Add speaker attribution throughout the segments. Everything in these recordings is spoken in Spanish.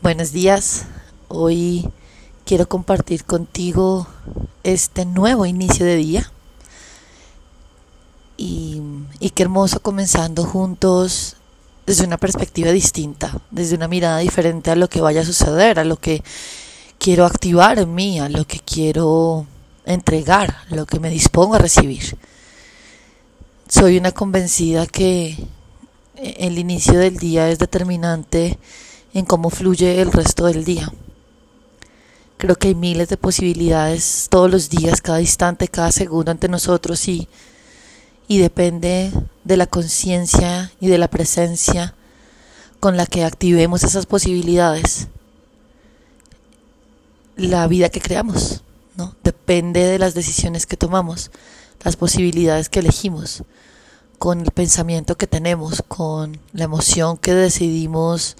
Speaker 1: Buenos días. Hoy quiero compartir contigo este nuevo inicio de día. Y, qué hermoso comenzando juntos desde una perspectiva distinta, desde una mirada diferente a lo que vaya a suceder, a lo que quiero activar en mí, a lo que quiero entregar, a lo que me dispongo a recibir. Soy una convencida que el inicio del día es determinante en cómo fluye el resto del día. Creo que hay miles de posibilidades todos los días, cada instante, cada segundo ante nosotros y, y depende de la conciencia y de la presencia con la que activemos esas posibilidades. La vida que creamos, ¿no? Depende de las decisiones que tomamos, las posibilidades que elegimos, con el pensamiento que tenemos, con la emoción que decidimos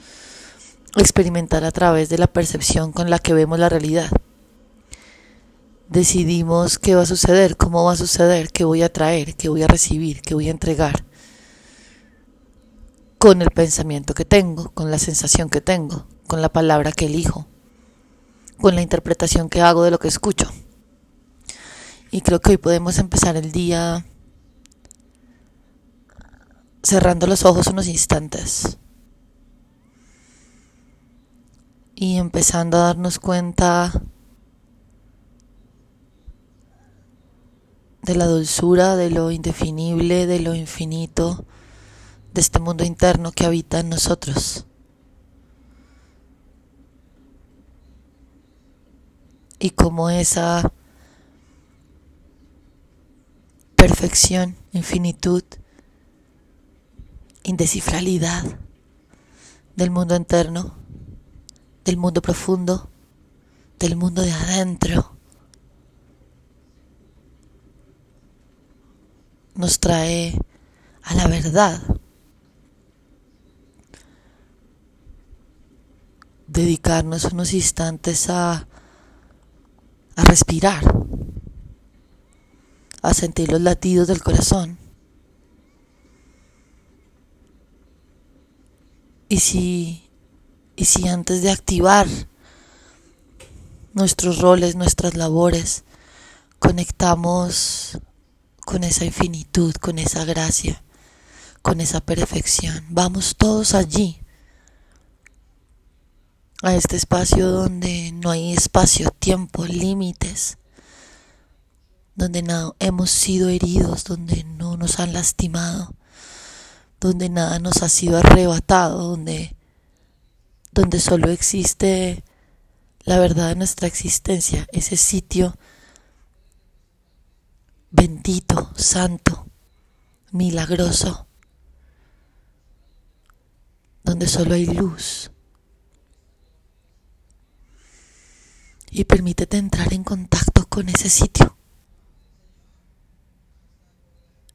Speaker 1: experimentar a través de la percepción con la que vemos la realidad. Decidimos qué va a suceder, cómo va a suceder, qué voy a traer, qué voy a recibir, qué voy a entregar. Con el pensamiento que tengo, con la sensación que tengo, con la palabra que elijo, con la interpretación que hago de lo que escucho. Y creo que hoy podemos empezar el día cerrando los ojos unos instantes y empezando a darnos cuenta de la dulzura, de lo indefinible, de lo infinito, de este mundo interno que habita en nosotros. Y como esa perfección, infinitud, indescifralidad del mundo interno del mundo profundo, del mundo de adentro. Nos trae a la verdad. Dedicarnos unos instantes a, a respirar, a sentir los latidos del corazón. Y si y si antes de activar nuestros roles, nuestras labores, conectamos con esa infinitud, con esa gracia, con esa perfección, vamos todos allí, a este espacio donde no hay espacio, tiempo, límites, donde no hemos sido heridos, donde no nos han lastimado, donde nada nos ha sido arrebatado, donde donde solo existe la verdad de nuestra existencia, ese sitio bendito, santo, milagroso, donde solo hay luz. Y permítete entrar en contacto con ese sitio,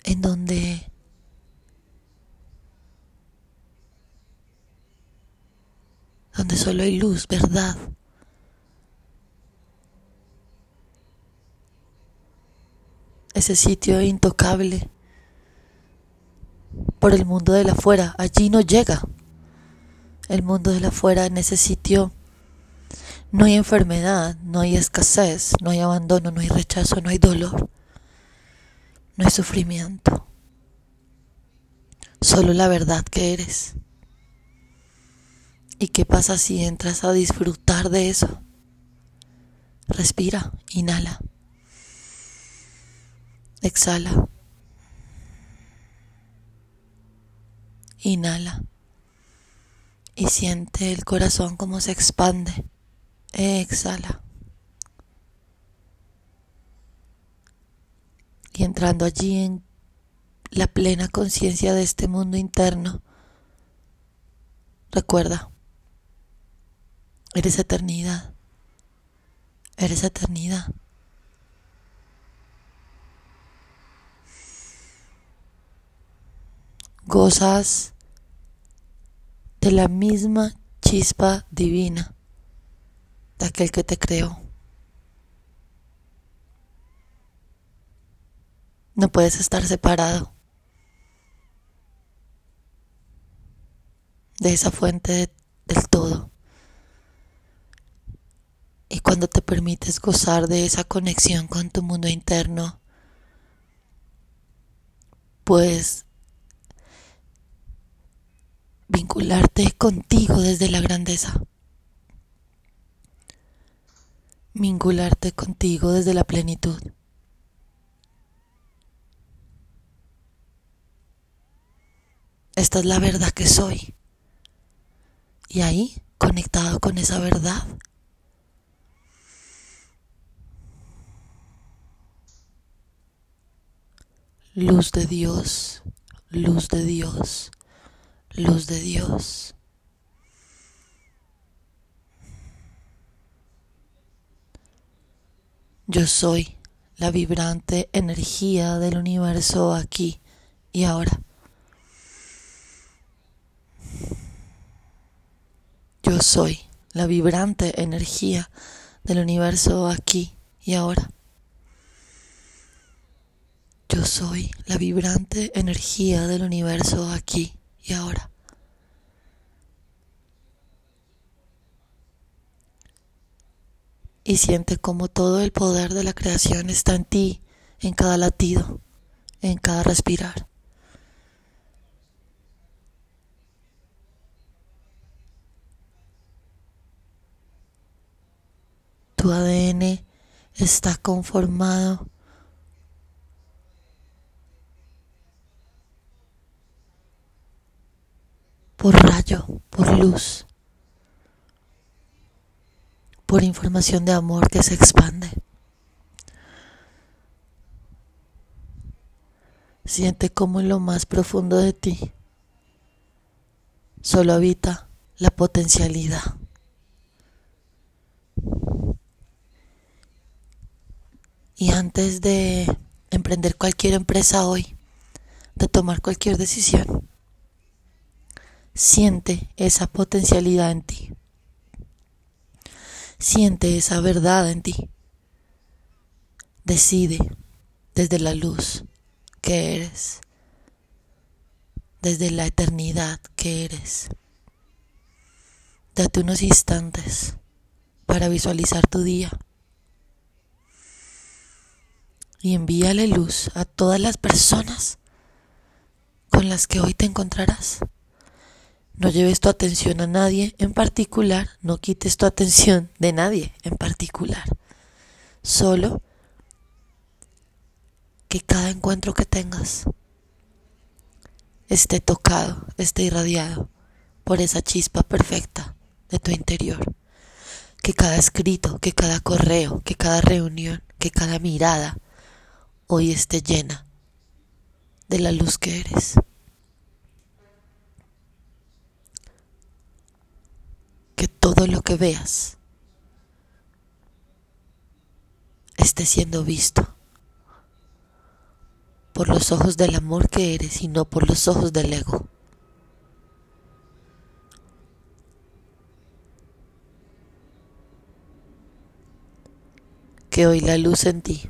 Speaker 1: en donde solo hay luz, verdad. Ese sitio intocable por el mundo de la afuera, allí no llega. El mundo de la afuera en ese sitio no hay enfermedad, no hay escasez, no hay abandono, no hay rechazo, no hay dolor, no hay sufrimiento. Solo la verdad que eres. ¿Y qué pasa si entras a disfrutar de eso? Respira, inhala. Exhala. Inhala. Y siente el corazón como se expande. Exhala. Y entrando allí en la plena conciencia de este mundo interno, recuerda, Eres eternidad. Eres eternidad. Gozas de la misma chispa divina de aquel que te creó. No puedes estar separado de esa fuente del todo cuando te permites gozar de esa conexión con tu mundo interno, puedes vincularte contigo desde la grandeza. Vincularte contigo desde la plenitud. Esta es la verdad que soy. Y ahí, conectado con esa verdad, luz de Dios, luz de Dios, luz de Dios. Yo soy la vibrante energía del universo aquí y ahora. Yo soy la vibrante energía del universo aquí y ahora. Yo soy la vibrante energía del universo aquí y ahora. Y siente como todo el poder de la creación está en ti, en cada latido, en cada respirar. Tu ADN está conformado por rayo, por luz, por información de amor que se expande. Siente como en lo más profundo de ti solo habita la potencialidad. Y antes de emprender cualquier empresa hoy, de tomar cualquier decisión, Siente esa potencialidad en ti. Siente esa verdad en ti. Decide desde la luz que eres, desde la eternidad que eres. Date unos instantes para visualizar tu día y envíale luz a todas las personas con las que hoy te encontrarás. No lleves tu atención a nadie en particular, no quites tu atención de nadie en particular. Solo que cada encuentro que tengas esté tocado, esté irradiado por esa chispa perfecta de tu interior. Que cada escrito, que cada correo, que cada reunión, que cada mirada hoy esté llena de la luz que eres. Que todo lo que veas esté siendo visto por los ojos del amor que eres y no por los ojos del ego. Que hoy la luz en ti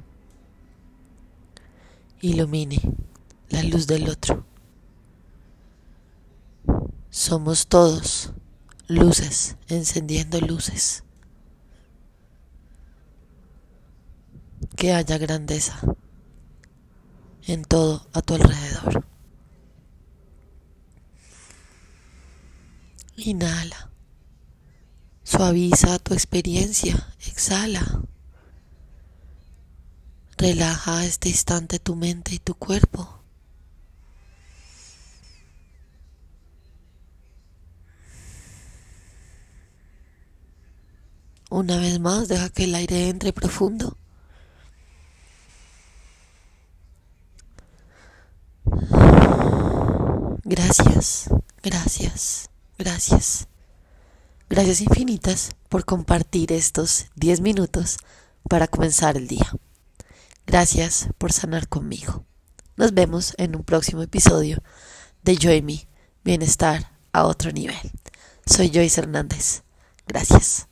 Speaker 1: ilumine la luz del otro. Somos todos luces, encendiendo luces. Que haya grandeza en todo a tu alrededor. Inhala. Suaviza tu experiencia. Exhala. Relaja este instante tu mente y tu cuerpo. Una vez más, deja que el aire entre profundo. Gracias, gracias, gracias. Gracias infinitas por compartir estos 10 minutos para comenzar el día. Gracias por sanar conmigo. Nos vemos en un próximo episodio de Yo Me, Bienestar a otro nivel. Soy Joyce Hernández. Gracias.